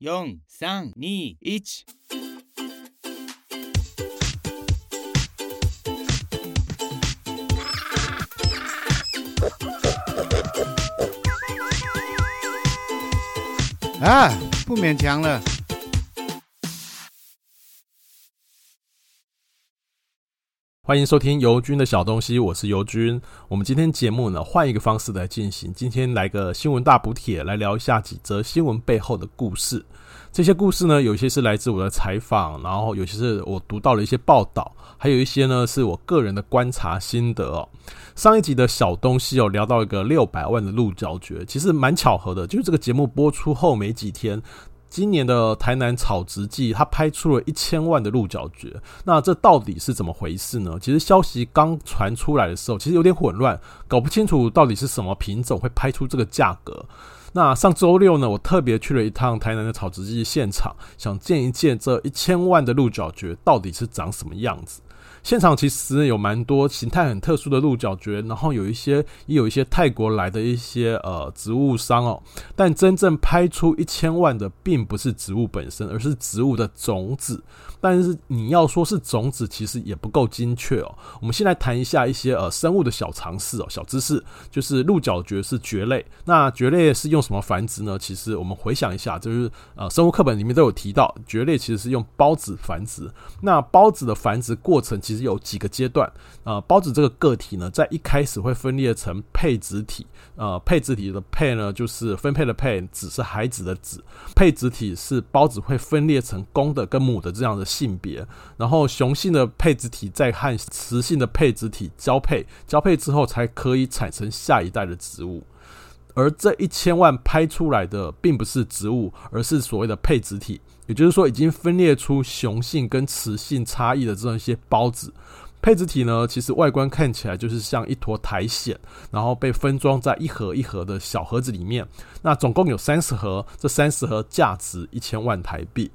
四、三、二、一。啊，不勉强了。欢迎收听尤军的小东西，我是尤军。我们今天节目呢，换一个方式来进行。今天来个新闻大补帖，来聊一下几则新闻背后的故事。这些故事呢，有些是来自我的采访，然后有些是我读到了一些报道，还有一些呢是我个人的观察心得哦。上一集的小东西有聊到一个六百万的鹿角蕨，其实蛮巧合的，就是这个节目播出后没几天。今年的台南草植季，他拍出了一千万的鹿角蕨，那这到底是怎么回事呢？其实消息刚传出来的时候，其实有点混乱，搞不清楚到底是什么品种会拍出这个价格。那上周六呢，我特别去了一趟台南的草植季现场，想见一见这一千万的鹿角蕨到底是长什么样子。现场其实有蛮多形态很特殊的鹿角蕨，然后有一些也有一些泰国来的一些呃植物商哦，但真正拍出一千万的，并不是植物本身，而是植物的种子。但是你要说是种子，其实也不够精确哦。我们先来谈一下一些呃生物的小常识哦，小知识，就是鹿角蕨是蕨类。那蕨类是用什么繁殖呢？其实我们回想一下，就是呃生物课本里面都有提到，蕨类其实是用孢子繁殖。那孢子的繁殖过程其实有几个阶段。呃，孢子这个个体呢，在一开始会分裂成配子体。呃，配子体的配呢，就是分配的配，子是孩子的子。配子体是孢子会分裂成公的跟母的这样的性别，然后雄性的配子体再和雌性的配子体交配，交配之后才可以产生下一代的植物。而这一千万拍出来的并不是植物，而是所谓的配子体，也就是说已经分裂出雄性跟雌性差异的这样一些孢子。配子体呢，其实外观看起来就是像一坨苔藓，然后被分装在一盒一盒的小盒子里面。那总共有三十盒，这三十盒价值一千万台币。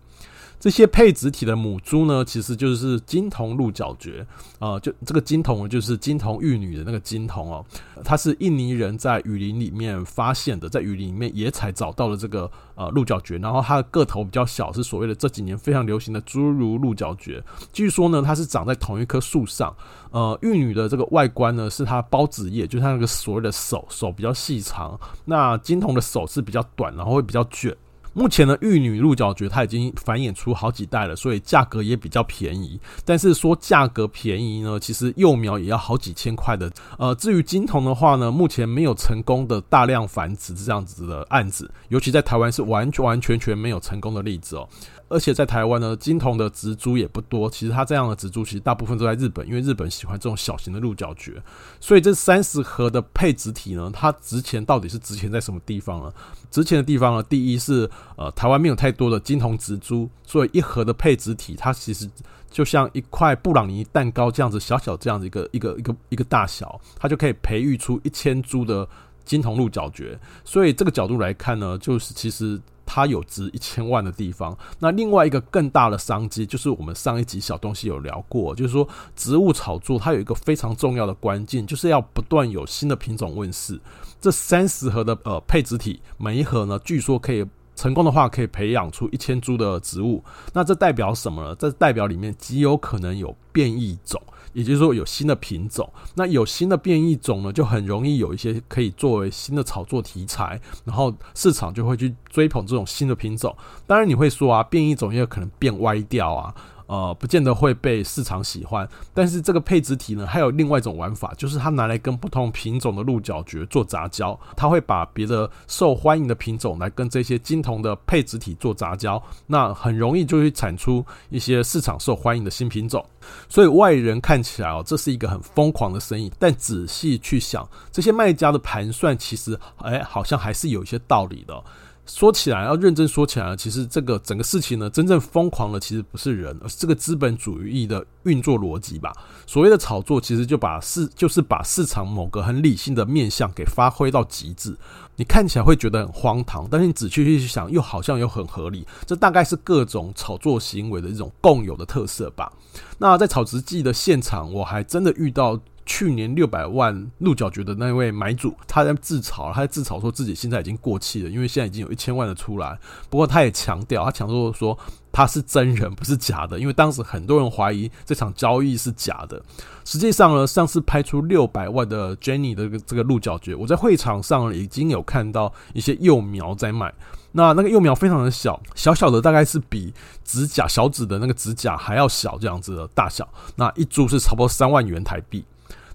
这些配子体的母株呢，其实就是金童鹿角蕨啊，就这个金童就是金童玉女的那个金童哦，它是印尼人在雨林里面发现的，在雨林里面野采找到了这个呃鹿角蕨，然后它的个头比较小，是所谓的这几年非常流行的侏儒鹿角蕨。据说呢，它是长在同一棵树上。呃，玉女的这个外观呢，是它孢子叶，就是它那个所谓的手手比较细长，那金童的手是比较短，然后会比较卷。目前的，玉女鹿角蕨它已经繁衍出好几代了，所以价格也比较便宜。但是说价格便宜呢，其实幼苗也要好几千块的。呃，至于金童的话呢，目前没有成功的大量繁殖这样子的案子，尤其在台湾是完完全全没有成功的例子哦。而且在台湾呢，金童的植株也不多。其实它这样的植株，其实大部分都在日本，因为日本喜欢这种小型的鹿角蕨。所以这三十盒的配植体呢，它值钱到底是值钱在什么地方呢？值钱的地方呢，第一是呃台湾没有太多的金童植株，所以一盒的配植体，它其实就像一块布朗尼蛋糕这样子小小这样子一个一个一个一个大小，它就可以培育出一千株的金童鹿角蕨。所以这个角度来看呢，就是其实。它有值一千万的地方，那另外一个更大的商机就是我们上一集小东西有聊过，就是说植物炒作它有一个非常重要的关键，就是要不断有新的品种问世。这三十盒的呃配子体，每一盒呢，据说可以成功的话，可以培养出一千株的植物。那这代表什么呢？这代表里面极有可能有变异种。也就是说，有新的品种，那有新的变异种呢，就很容易有一些可以作为新的炒作题材，然后市场就会去追捧这种新的品种。当然，你会说啊，变异种也有可能变歪掉啊。呃，不见得会被市场喜欢，但是这个配子体呢，还有另外一种玩法，就是它拿来跟不同品种的鹿角蕨做杂交，它会把别的受欢迎的品种来跟这些金铜的配子体做杂交，那很容易就会产出一些市场受欢迎的新品种。所以外人看起来哦，这是一个很疯狂的生意，但仔细去想，这些卖家的盘算其实，哎，好像还是有一些道理的。说起来，要认真说起来，其实这个整个事情呢，真正疯狂的其实不是人，而是这个资本主义的运作逻辑吧。所谓的炒作，其实就把市就是把市场某个很理性的面向给发挥到极致。你看起来会觉得很荒唐，但是你仔细去想，又好像又很合理。这大概是各种炒作行为的一种共有的特色吧。那在草植记的现场，我还真的遇到去年六百万鹿角蕨的那位买主，他在自嘲，他在自嘲说自己现在已经过气了，因为现在已经有一千万的出来。不过他也强调，他强调说他是真人，不是假的，因为当时很多人怀疑这场交易是假的。实际上呢，上次拍出六百万的 Jenny 的这个鹿角蕨，我在会场上已经有看到一些幼苗在卖。那那个幼苗非常的小，小小的大概是比指甲小指的那个指甲还要小这样子的大小。那一株是差不多三万元台币。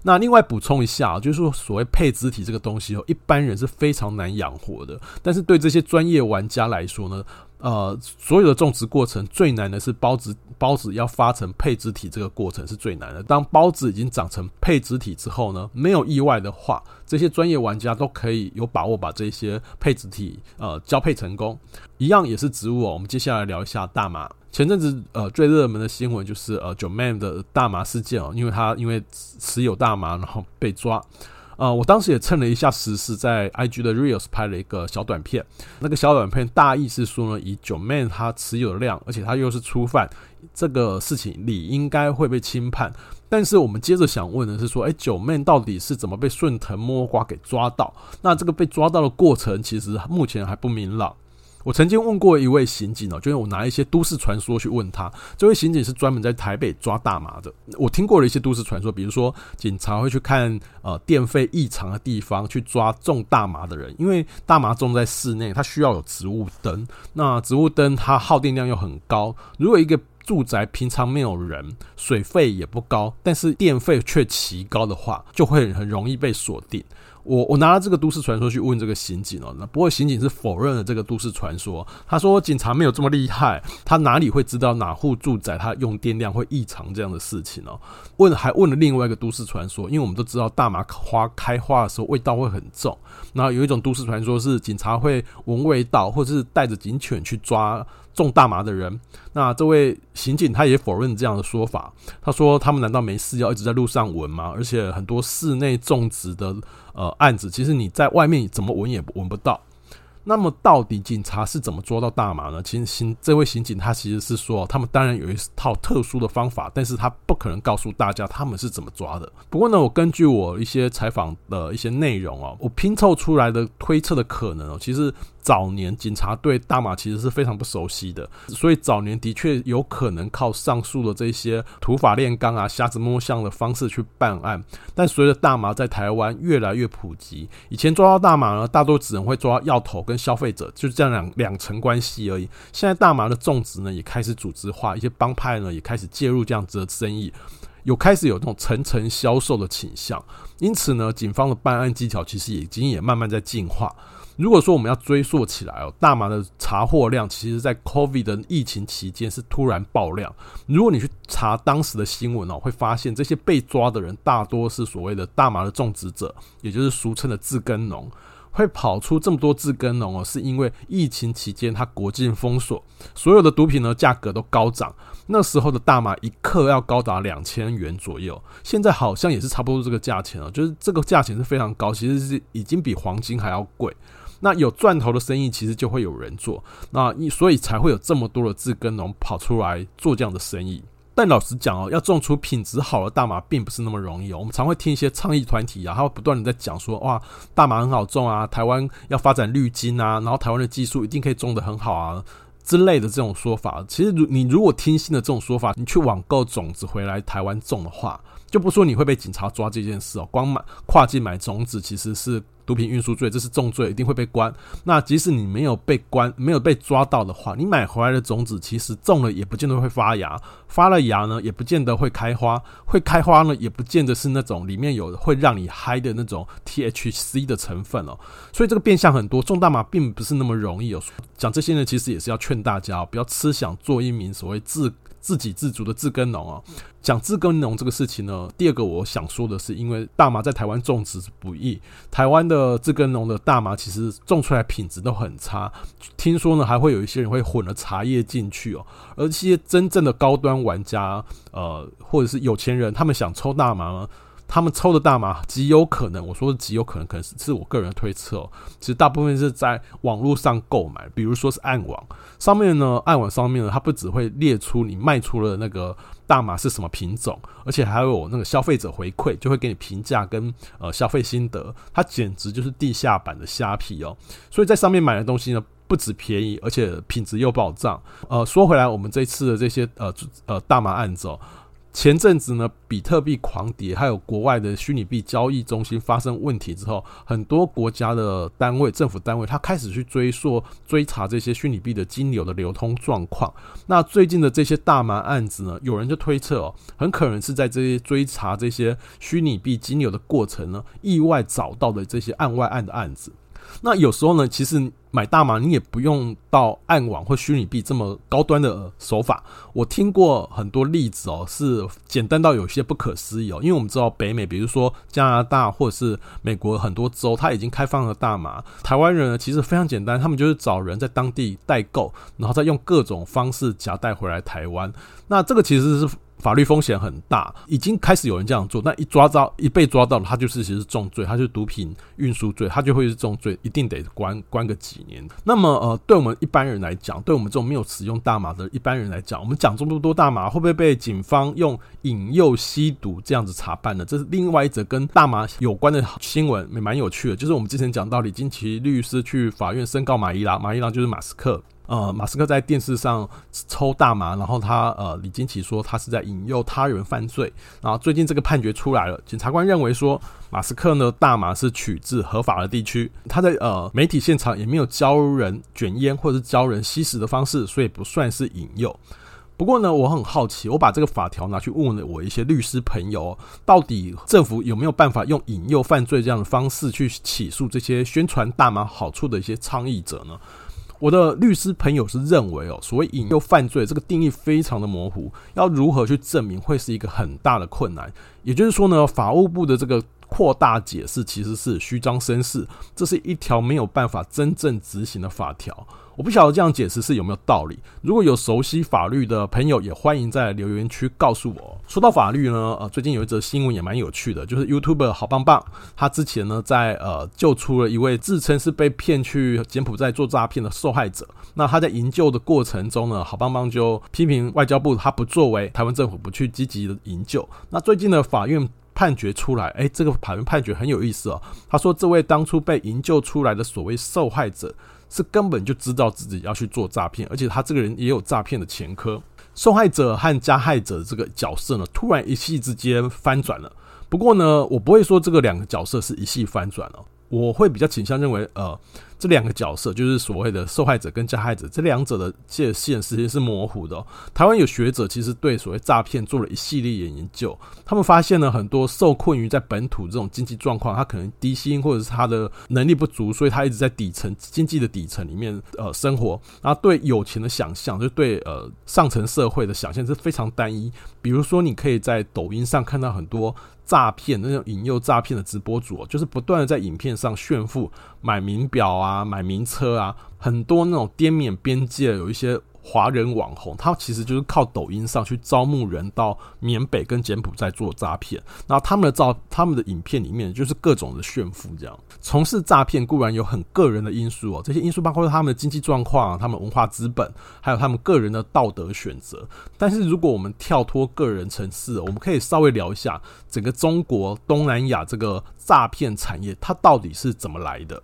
那另外补充一下，就是说所谓配植体这个东西哦，一般人是非常难养活的。但是对这些专业玩家来说呢，呃，所有的种植过程最难的是孢子，孢子要发成配植体这个过程是最难的。当孢子已经长成配植体之后呢，没有意外的话，这些专业玩家都可以有把握把这些配植体呃交配成功。一样也是植物哦，我们接下来聊一下大麻。前阵子呃最热门的新闻就是呃 Joeman 的大麻事件哦，因为他因为持有大麻然后被抓。呃，我当时也蹭了一下时事，在 IG 的 Reels 拍了一个小短片。那个小短片大意是说呢，以 Joeman 他持有的量，而且他又是初犯，这个事情理应该会被轻判。但是我们接着想问的是说，哎九 man 到底是怎么被顺藤摸瓜给抓到？那这个被抓到的过程，其实目前还不明朗。我曾经问过一位刑警哦，就是我拿一些都市传说去问他。这位刑警是专门在台北抓大麻的。我听过了一些都市传说，比如说警察会去看呃电费异常的地方去抓种大麻的人，因为大麻种在室内，它需要有植物灯。那植物灯它耗电量又很高，如果一个住宅平常没有人，水费也不高，但是电费却奇高的话，就会很容易被锁定。我我拿了这个都市传说去问这个刑警哦，那不过刑警是否认了这个都市传说。他说警察没有这么厉害，他哪里会知道哪户住宅他用电量会异常这样的事情哦？问还问了另外一个都市传说，因为我们都知道大麻花开花的时候味道会很重，那有一种都市传说是警察会闻味道，或者是带着警犬去抓种大麻的人。那这位刑警他也否认这样的说法，他说他们难道没事要一直在路上闻吗？而且很多室内种植的。呃，案子其实你在外面怎么闻也闻不到。那么到底警察是怎么抓到大麻呢？其实刑这位刑警他其实是说，他们当然有一套特殊的方法，但是他不可能告诉大家他们是怎么抓的。不过呢，我根据我一些采访的一些内容哦，我拼凑出来的推测的可能哦，其实。早年警察对大麻其实是非常不熟悉的，所以早年的确有可能靠上述的这些土法炼钢啊、瞎子摸象的方式去办案。但随着大麻在台湾越来越普及，以前抓到大麻呢，大多只能会抓药头跟消费者，就是这样两两层关系而已。现在大麻的种植呢，也开始组织化，一些帮派呢也开始介入这样子的生意，有开始有这种层层销售的倾向。因此呢，警方的办案技巧其实已经也慢慢在进化。如果说我们要追溯起来哦，大麻的查获量，其实在 COVID 的疫情期间是突然爆量。如果你去查当时的新闻哦，会发现这些被抓的人大多是所谓的大麻的种植者，也就是俗称的自耕农。会跑出这么多自耕农哦，是因为疫情期间它国境封锁，所有的毒品呢价格都高涨。那时候的大麻一克要高达两千元左右，现在好像也是差不多这个价钱哦，就是这个价钱是非常高，其实是已经比黄金还要贵。那有赚头的生意，其实就会有人做，那所以才会有这么多的自耕农跑出来做这样的生意。但老实讲哦，要种出品质好的大麻，并不是那么容易哦。我们常会听一些倡议团体啊，他会不断的在讲说，哇，大麻很好种啊，台湾要发展绿金啊，然后台湾的技术一定可以种得很好啊之类的这种说法。其实，如你如果听信了这种说法，你去网购种子回来台湾种的话，就不说你会被警察抓这件事哦，光买跨境买种子其实是。毒品运输罪，这是重罪，一定会被关。那即使你没有被关，没有被抓到的话，你买回来的种子其实种了也不见得会发芽，发了芽呢也不见得会开花，会开花呢也不见得是那种里面有会让你嗨的那种 THC 的成分哦。所以这个变相很多，种大麻并不是那么容易哦。讲这些呢，其实也是要劝大家不要痴想做一名所谓自。自给自足的自耕农啊，讲自耕农这个事情呢，第二个我想说的是，因为大麻在台湾种植不易，台湾的自耕农的大麻其实种出来品质都很差，听说呢还会有一些人会混了茶叶进去哦，而这些真正的高端玩家，呃，或者是有钱人，他们想抽大麻呢，他们抽的大麻极有可能，我说的极有可能，可能是是我个人的推测。其实大部分是在网络上购买，比如说是暗网上面呢，暗网上面呢，它不只会列出你卖出了那个大麻是什么品种，而且还有那个消费者回馈，就会给你评价跟呃消费心得。它简直就是地下版的虾皮哦。所以在上面买的东西呢，不止便宜，而且品质又保障。呃，说回来，我们这次的这些呃呃大麻案子哦。前阵子呢，比特币狂跌，还有国外的虚拟币交易中心发生问题之后，很多国家的单位、政府单位，他开始去追溯、追查这些虚拟币的金流的流通状况。那最近的这些大麻案子呢，有人就推测哦，很可能是在这些追查这些虚拟币金流的过程呢，意外找到的这些案外案的案子。那有时候呢，其实买大麻你也不用到暗网或虚拟币这么高端的手法。我听过很多例子哦，是简单到有些不可思议哦。因为我们知道北美，比如说加拿大或者是美国很多州，它已经开放了大麻。台湾人呢，其实非常简单，他们就是找人在当地代购，然后再用各种方式夹带回来台湾。那这个其实是。法律风险很大，已经开始有人这样做，那一抓到一被抓到了，他就是其实重罪，他就是毒品运输罪，他就会是重罪，一定得关关个几年。那么呃，对我们一般人来讲，对我们这种没有使用大麻的一般人来讲，我们讲这么多大麻会不会被警方用引诱吸毒这样子查办呢？这是另外一则跟大麻有关的新闻，也蛮有趣的。就是我们之前讲到李金奇律师去法院申告马伊拉，马伊拉就是马斯克。呃，马斯克在电视上抽大麻，然后他呃，李金奇说他是在引诱他人犯罪。然后最近这个判决出来了，检察官认为说马斯克呢，大麻是取自合法的地区，他在呃媒体现场也没有教人卷烟或者是教人吸食的方式，所以不算是引诱。不过呢，我很好奇，我把这个法条拿去问了我一些律师朋友，到底政府有没有办法用引诱犯罪这样的方式去起诉这些宣传大麻好处的一些倡议者呢？我的律师朋友是认为哦，所谓引诱犯罪这个定义非常的模糊，要如何去证明会是一个很大的困难。也就是说呢，法务部的这个扩大解释其实是虚张声势，这是一条没有办法真正执行的法条。我不晓得这样解释是有没有道理。如果有熟悉法律的朋友，也欢迎在留言区告诉我。说到法律呢，呃，最近有一则新闻也蛮有趣的，就是 YouTuber 好棒棒，他之前呢在呃救出了一位自称是被骗去柬埔寨做诈骗的受害者。那他在营救的过程中呢，好棒棒就批评外交部他不作为，台湾政府不去积极的营救。那最近的法院判决出来，哎，这个法院判决很有意思哦。他说，这位当初被营救出来的所谓受害者。是根本就知道自己要去做诈骗，而且他这个人也有诈骗的前科。受害者和加害者这个角色呢，突然一夕之间翻转了。不过呢，我不会说这个两个角色是一夕翻转了，我会比较倾向认为，呃。这两个角色就是所谓的受害者跟加害者，这两者的界限实际是模糊的。台湾有学者其实对所谓诈骗做了一系列研究，他们发现了很多受困于在本土这种经济状况，他可能低薪或者是他的能力不足，所以他一直在底层经济的底层里面呃生活，然后对有钱的想象，就对呃上层社会的想象是非常单一。比如说，你可以在抖音上看到很多。诈骗那种引诱诈骗的直播主，就是不断的在影片上炫富，买名表啊，啊买名车啊，很多那种滇缅边界有一些。华人网红，他其实就是靠抖音上去招募人到缅北跟柬埔寨做诈骗，然后他们的照、他们的影片里面就是各种的炫富，这样从事诈骗固然有很个人的因素哦，这些因素包括他们的经济状况、他们文化资本，还有他们个人的道德选择。但是如果我们跳脱个人层次，我们可以稍微聊一下整个中国东南亚这个诈骗产业，它到底是怎么来的？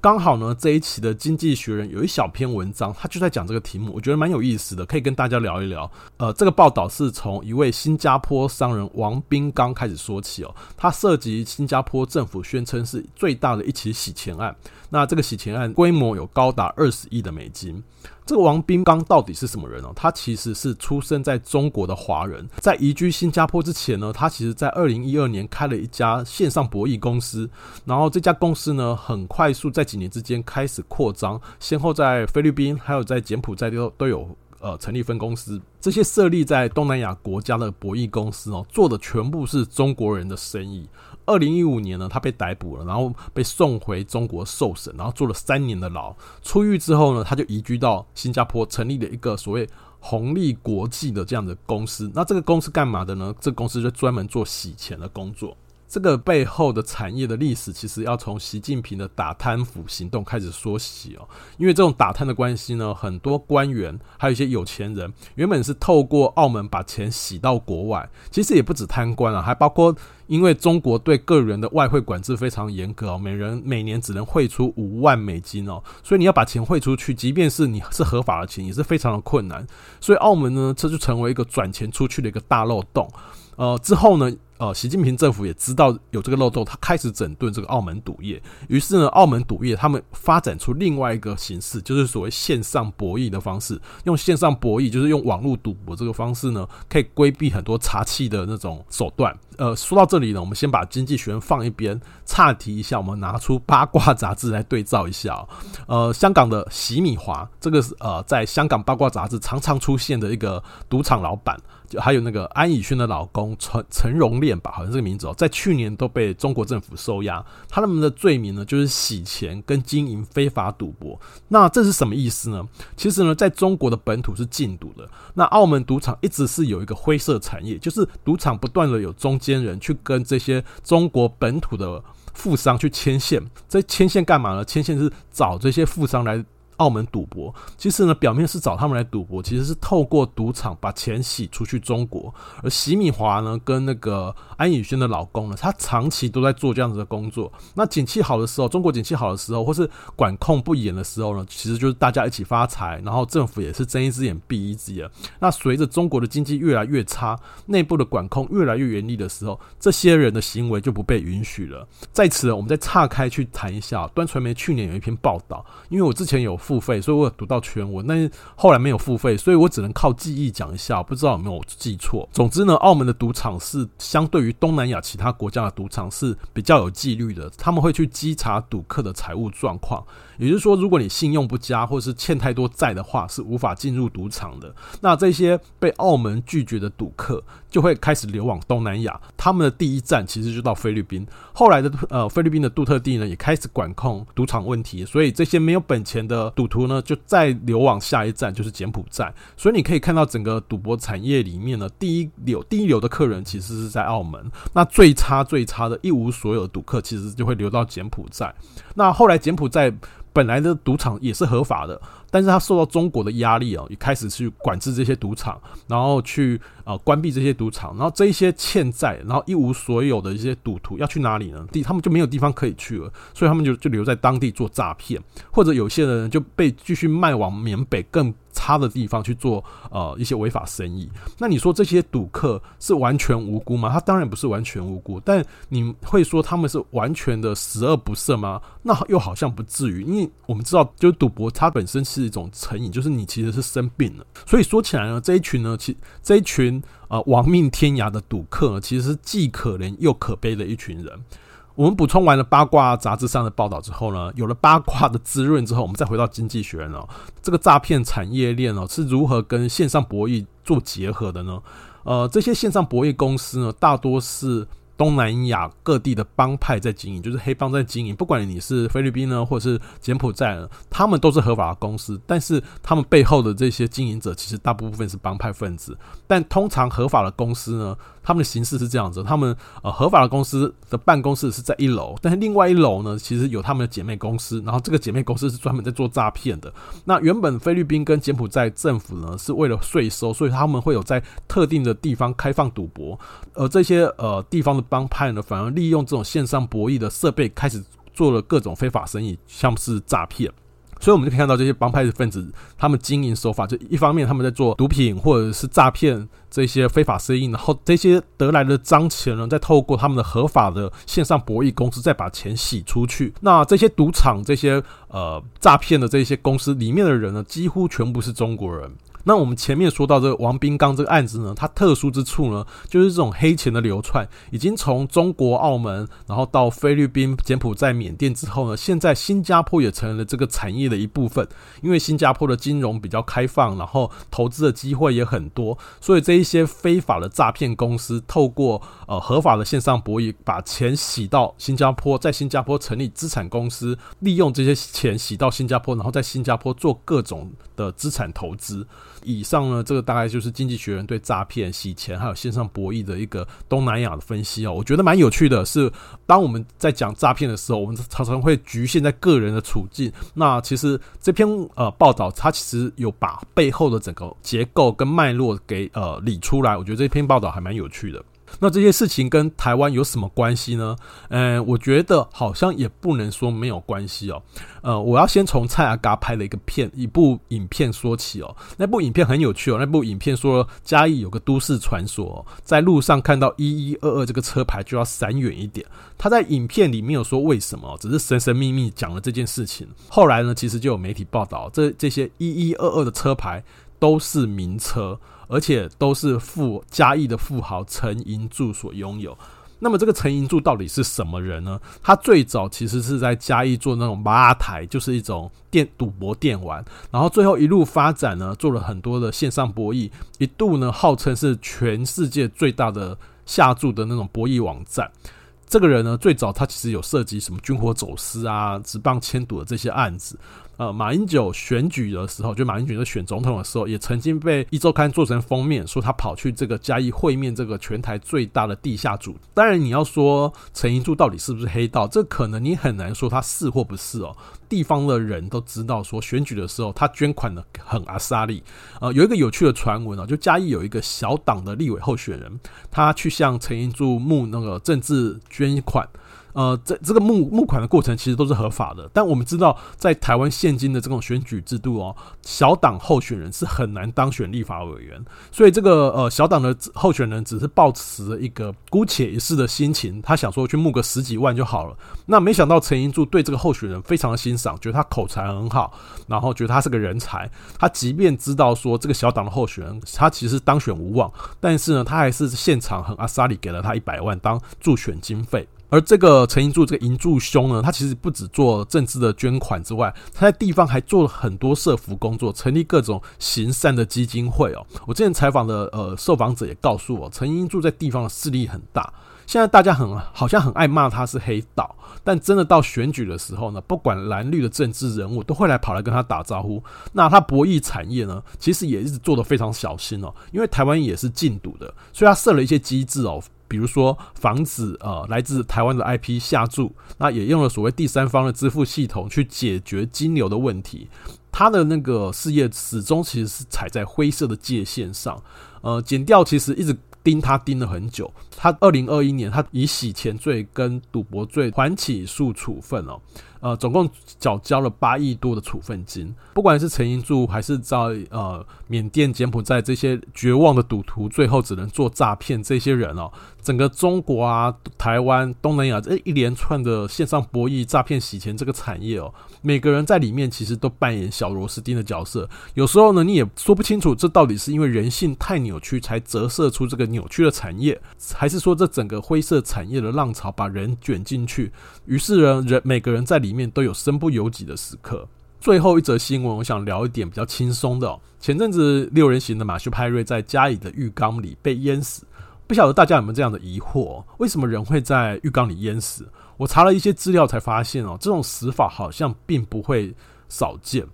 刚好呢，这一期的《经济学人》有一小篇文章，他就在讲这个题目，我觉得蛮有意思的，可以跟大家聊一聊。呃，这个报道是从一位新加坡商人王斌刚开始说起哦，他涉及新加坡政府宣称是最大的一起洗钱案，那这个洗钱案规模有高达二十亿的美金。这个王斌刚到底是什么人呢？他其实是出生在中国的华人，在移居新加坡之前呢，他其实在二零一二年开了一家线上博弈公司，然后这家公司呢，很快速在几年之间开始扩张，先后在菲律宾还有在柬埔寨都都有呃成立分公司。这些设立在东南亚国家的博弈公司哦，做的全部是中国人的生意。二零一五年呢，他被逮捕了，然后被送回中国受审，然后坐了三年的牢。出狱之后呢，他就移居到新加坡，成立了一个所谓红利国际的这样的公司。那这个公司干嘛的呢？这公司就专门做洗钱的工作。这个背后的产业的历史，其实要从习近平的打贪腐行动开始说起哦。因为这种打贪的关系呢，很多官员还有一些有钱人，原本是透过澳门把钱洗到国外。其实也不止贪官啊，还包括因为中国对个人的外汇管制非常严格哦，每人每年只能汇出五万美金哦，所以你要把钱汇出去，即便是你是合法的钱，也是非常的困难。所以澳门呢，这就成为一个转钱出去的一个大漏洞。呃，之后呢，呃，习近平政府也知道有这个漏洞，他开始整顿这个澳门赌业。于是呢，澳门赌业他们发展出另外一个形式，就是所谓线上博弈的方式。用线上博弈，就是用网络赌博这个方式呢，可以规避很多查缉的那种手段。呃，说到这里呢，我们先把经济学人放一边，岔题一下，我们拿出八卦杂志来对照一下。呃，香港的洗米华，这个是呃，在香港八卦杂志常常出现的一个赌场老板。就还有那个安以轩的老公陈陈荣炼吧，好像这个名字哦，在去年都被中国政府收押。他们的罪名呢，就是洗钱跟经营非法赌博。那这是什么意思呢？其实呢，在中国的本土是禁赌的。那澳门赌场一直是有一个灰色产业，就是赌场不断的有中间人去跟这些中国本土的富商去牵线。这牵线干嘛呢？牵线是找这些富商来。澳门赌博，其实呢，表面是找他们来赌博，其实是透过赌场把钱洗出去中国。而习米华呢，跟那个安以轩的老公呢，他长期都在做这样子的工作。那景气好的时候，中国景气好的时候，或是管控不严的时候呢，其实就是大家一起发财，然后政府也是睁一只眼闭一只眼。那随着中国的经济越来越差，内部的管控越来越严厉的时候，这些人的行为就不被允许了。在此，我们再岔开去谈一下，端传媒去年有一篇报道，因为我之前有。付费，所以我有读到全文，但是后来没有付费，所以我只能靠记忆讲一下，不知道有没有记错。总之呢，澳门的赌场是相对于东南亚其他国家的赌场是比较有纪律的，他们会去稽查赌客的财务状况。也就是说，如果你信用不佳或者是欠太多债的话，是无法进入赌场的。那这些被澳门拒绝的赌客就会开始流往东南亚，他们的第一站其实就到菲律宾。后来的呃菲律宾的杜特地呢也开始管控赌场问题，所以这些没有本钱的赌徒呢就再流往下一站就是柬埔寨。所以你可以看到整个赌博产业里面呢，第一流第一流的客人其实是在澳门，那最差最差的一无所有的赌客其实就会流到柬埔寨。那后来柬埔寨。本来的赌场也是合法的，但是他受到中国的压力啊，也开始去管制这些赌场，然后去呃关闭这些赌场，然后这一些欠债，然后一无所有的一些赌徒要去哪里呢？地他们就没有地方可以去了，所以他们就就留在当地做诈骗，或者有些人就被继续卖往缅北更他的地方去做呃一些违法生意，那你说这些赌客是完全无辜吗？他当然不是完全无辜，但你会说他们是完全的十恶不赦吗？那又好像不至于，因为我们知道，就是赌博它本身是一种成瘾，就是你其实是生病了。所以说起来呢，这一群呢，其这一群呃亡命天涯的赌客呢，其实是既可怜又可悲的一群人。我们补充完了八卦杂志上的报道之后呢，有了八卦的滋润之后，我们再回到经济学人哦，这个诈骗产业链哦是如何跟线上博弈做结合的呢？呃，这些线上博弈公司呢，大多是。东南亚各地的帮派在经营，就是黑帮在经营。不管你是菲律宾呢，或者是柬埔寨呢，他们都是合法的公司。但是他们背后的这些经营者，其实大部分是帮派分子。但通常合法的公司呢，他们的形式是这样子：他们呃合法的公司的办公室是在一楼，但是另外一楼呢，其实有他们的姐妹公司。然后这个姐妹公司是专门在做诈骗的。那原本菲律宾跟柬埔寨政府呢，是为了税收，所以他们会有在特定的地方开放赌博。而这些呃地方的帮派呢，反而利用这种线上博弈的设备，开始做了各种非法生意，像是诈骗。所以，我们就可以看到这些帮派的分子，他们经营手法，就一方面他们在做毒品或者是诈骗这些非法生意，然后这些得来的脏钱呢，再透过他们的合法的线上博弈公司，再把钱洗出去。那这些赌场、这些呃诈骗的这些公司里面的人呢，几乎全部是中国人。那我们前面说到这个王斌刚这个案子呢，它特殊之处呢，就是这种黑钱的流窜，已经从中国、澳门，然后到菲律宾、柬埔寨、缅甸之后呢，现在新加坡也成了这个产业的一部分。因为新加坡的金融比较开放，然后投资的机会也很多，所以这一些非法的诈骗公司透过呃合法的线上博弈，把钱洗到新加坡，在新加坡成立资产公司，利用这些钱洗到新加坡，然后在新加坡做各种的资产投资。以上呢，这个大概就是经济学人对诈骗、洗钱还有线上博弈的一个东南亚的分析哦。我觉得蛮有趣的是，当我们在讲诈骗的时候，我们常常会局限在个人的处境。那其实这篇呃报道，它其实有把背后的整个结构跟脉络给呃理出来。我觉得这篇报道还蛮有趣的。那这些事情跟台湾有什么关系呢？嗯，我觉得好像也不能说没有关系哦。呃，我要先从蔡阿嘎拍的一个片，一部影片说起哦。那部影片很有趣哦。那部影片说嘉义有个都市传说，在路上看到一一二二这个车牌就要闪远一点。他在影片里没有说为什么，只是神神秘秘讲了这件事情。后来呢，其实就有媒体报道，这这些一一二二的车牌都是名车。而且都是富嘉义的富豪陈银柱所拥有。那么这个陈银柱到底是什么人呢？他最早其实是在嘉义做那种麻台，就是一种电赌博电玩，然后最后一路发展呢，做了很多的线上博弈，一度呢号称是全世界最大的下注的那种博弈网站。这个人呢，最早他其实有涉及什么军火走私啊、职棒签赌的这些案子。呃，马英九选举的时候，就马英九在选总统的时候，也曾经被一周刊做成封面，说他跑去这个嘉义会面这个全台最大的地下主。当然，你要说陈银柱到底是不是黑道，这可能你很难说他是或不是哦。地方的人都知道，说选举的时候他捐款的很阿莎力。呃，有一个有趣的传闻哦，就嘉义有一个小党的立委候选人，他去向陈银柱募那个政治捐款。呃，这这个募募款的过程其实都是合法的，但我们知道，在台湾现今的这种选举制度哦，小党候选人是很难当选立法委员，所以这个呃小党的候选人只是抱持一个姑且一试的心情，他想说去募个十几万就好了。那没想到陈英柱对这个候选人非常的欣赏，觉得他口才很好，然后觉得他是个人才。他即便知道说这个小党的候选人他其实当选无望，但是呢，他还是现场很阿萨里给了他一百万当助选经费。而这个陈银柱，这个银柱兄呢，他其实不只做政治的捐款之外，他在地方还做了很多社福工作，成立各种行善的基金会哦。我之前采访的呃受访者也告诉我，陈银柱在地方的势力很大。现在大家很好像很爱骂他是黑道，但真的到选举的时候呢，不管蓝绿的政治人物都会来跑来跟他打招呼。那他博弈产业呢，其实也一直做得非常小心哦，因为台湾也是禁赌的，所以他设了一些机制哦。比如说，防止呃来自台湾的 IP 下注，那也用了所谓第三方的支付系统去解决金流的问题。他的那个事业始终其实是踩在灰色的界限上，呃，检调其实一直盯他盯了很久。他二零二一年，他以洗钱罪跟赌博罪缓起诉处分哦。呃，总共缴交了八亿多的处分金。不管是陈银柱，还是在呃缅甸、柬埔寨这些绝望的赌徒，最后只能做诈骗。这些人哦，整个中国啊、台湾、东南亚这一连串的线上博弈、诈骗、洗钱这个产业哦，每个人在里面其实都扮演小螺丝钉的角色。有时候呢，你也说不清楚，这到底是因为人性太扭曲才折射出这个扭曲的产业，还是说这整个灰色产业的浪潮把人卷进去？于是呢，人每个人在里。里面都有身不由己的时刻。最后一则新闻，我想聊一点比较轻松的。前阵子六人行的马修派瑞在家里的浴缸里被淹死，不晓得大家有没有这样的疑惑？为什么人会在浴缸里淹死？我查了一些资料才发现哦，这种死法好像并不会少见。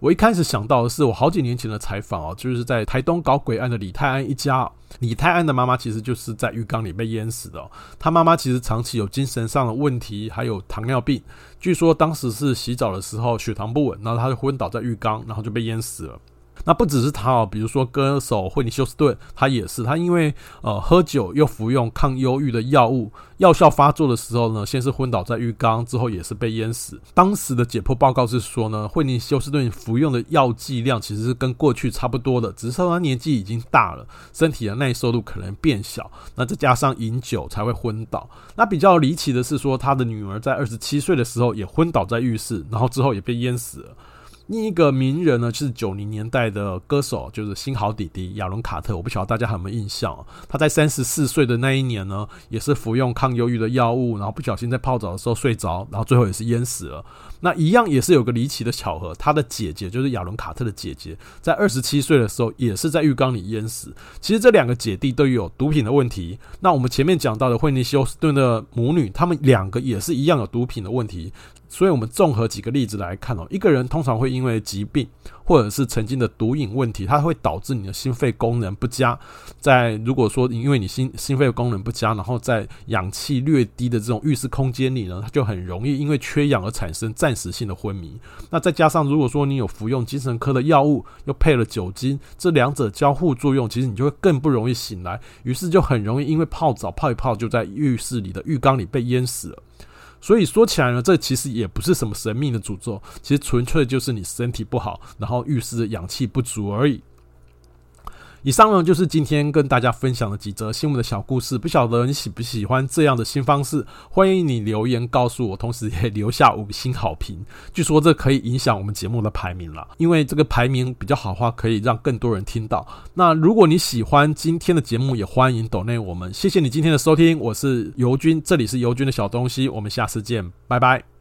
我一开始想到的是，我好几年前的采访哦，就是在台东搞鬼案的李泰安一家。李泰安的妈妈其实就是在浴缸里被淹死的哦。他妈妈其实长期有精神上的问题，还有糖尿病。据说当时是洗澡的时候血糖不稳，然后他就昏倒在浴缸，然后就被淹死了。那不只是他哦，比如说歌手惠尼休斯顿，他也是，他因为呃喝酒又服用抗忧郁的药物，药效发作的时候呢，先是昏倒在浴缸，之后也是被淹死。当时的解剖报告是说呢，惠尼休斯顿服用的药剂量其实是跟过去差不多的，只是说他年纪已经大了，身体的耐受度可能变小，那再加上饮酒才会昏倒。那比较离奇的是说，他的女儿在二十七岁的时候也昏倒在浴室，然后之后也被淹死了。另一个名人呢，就是九零年代的歌手，就是新好弟弟亚伦卡特。我不晓得大家有没有印象？他在三十四岁的那一年呢，也是服用抗忧郁的药物，然后不小心在泡澡的时候睡着，然后最后也是淹死了。那一样也是有个离奇的巧合，他的姐姐就是亚伦卡特的姐姐，在二十七岁的时候也是在浴缸里淹死。其实这两个姐弟都有毒品的问题。那我们前面讲到的惠尼休斯顿的母女，她们两个也是一样有毒品的问题。所以我们综合几个例子来看哦，一个人通常会因为疾病或者是曾经的毒瘾问题，它会导致你的心肺功能不佳。在如果说因为你心心肺功能不佳，然后在氧气略低的这种浴室空间里呢，它就很容易因为缺氧而产生暂时性的昏迷。那再加上如果说你有服用精神科的药物，又配了酒精，这两者交互作用，其实你就会更不容易醒来，于是就很容易因为泡澡泡一泡就在浴室里的浴缸里被淹死了。所以说起来呢，这其实也不是什么神秘的诅咒，其实纯粹就是你身体不好，然后浴室的氧气不足而已。以上呢，就是今天跟大家分享的几则新闻的小故事。不晓得你喜不喜欢这样的新方式？欢迎你留言告诉我，同时也留下五星好评。据说这可以影响我们节目的排名了，因为这个排名比较好的话，可以让更多人听到。那如果你喜欢今天的节目，也欢迎抖内我们。谢谢你今天的收听，我是尤军，这里是尤军的小东西，我们下次见，拜拜。